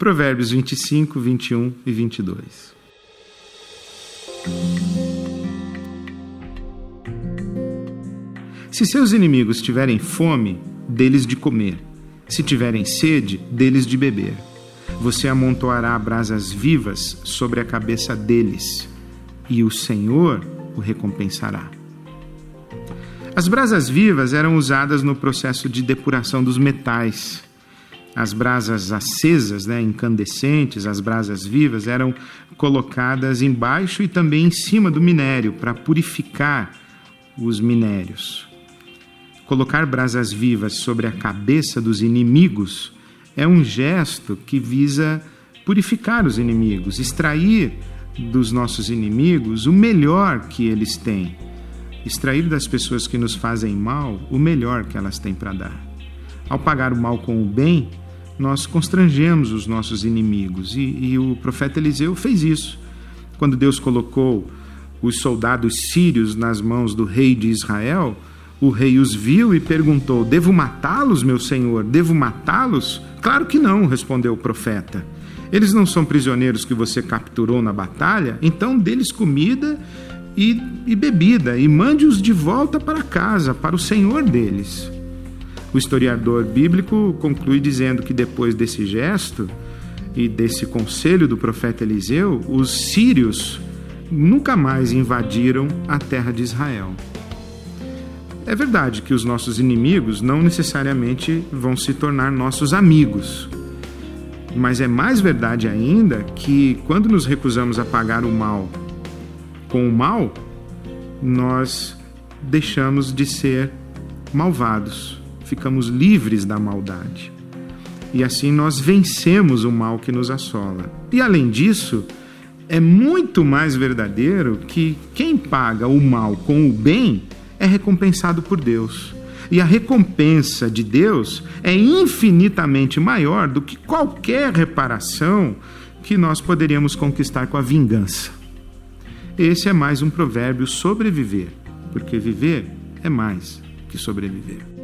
Provérbios 25, 21 e 22. Se seus inimigos tiverem fome, deles de comer. Se tiverem sede, deles de beber. Você amontoará brasas vivas sobre a cabeça deles, e o Senhor o recompensará. As brasas vivas eram usadas no processo de depuração dos metais. As brasas acesas, né, incandescentes, as brasas vivas, eram colocadas embaixo e também em cima do minério para purificar os minérios. Colocar brasas vivas sobre a cabeça dos inimigos é um gesto que visa purificar os inimigos, extrair dos nossos inimigos o melhor que eles têm extrair das pessoas que nos fazem mal o melhor que elas têm para dar. Ao pagar o mal com o bem, nós constrangemos os nossos inimigos e, e o profeta Eliseu fez isso. Quando Deus colocou os soldados sírios nas mãos do rei de Israel, o rei os viu e perguntou: Devo matá-los, meu senhor? Devo matá-los? Claro que não, respondeu o profeta. Eles não são prisioneiros que você capturou na batalha, então dê-lhes comida e, e bebida, e mande-os de volta para casa, para o senhor deles. O historiador bíblico conclui dizendo que depois desse gesto e desse conselho do profeta Eliseu, os sírios nunca mais invadiram a terra de Israel. É verdade que os nossos inimigos não necessariamente vão se tornar nossos amigos. Mas é mais verdade ainda que quando nos recusamos a pagar o mal com o mal, nós deixamos de ser malvados, ficamos livres da maldade. E assim nós vencemos o mal que nos assola. E além disso, é muito mais verdadeiro que quem paga o mal com o bem é recompensado por Deus. E a recompensa de Deus é infinitamente maior do que qualquer reparação que nós poderíamos conquistar com a vingança. Esse é mais um provérbio sobreviver, porque viver é mais que sobreviver.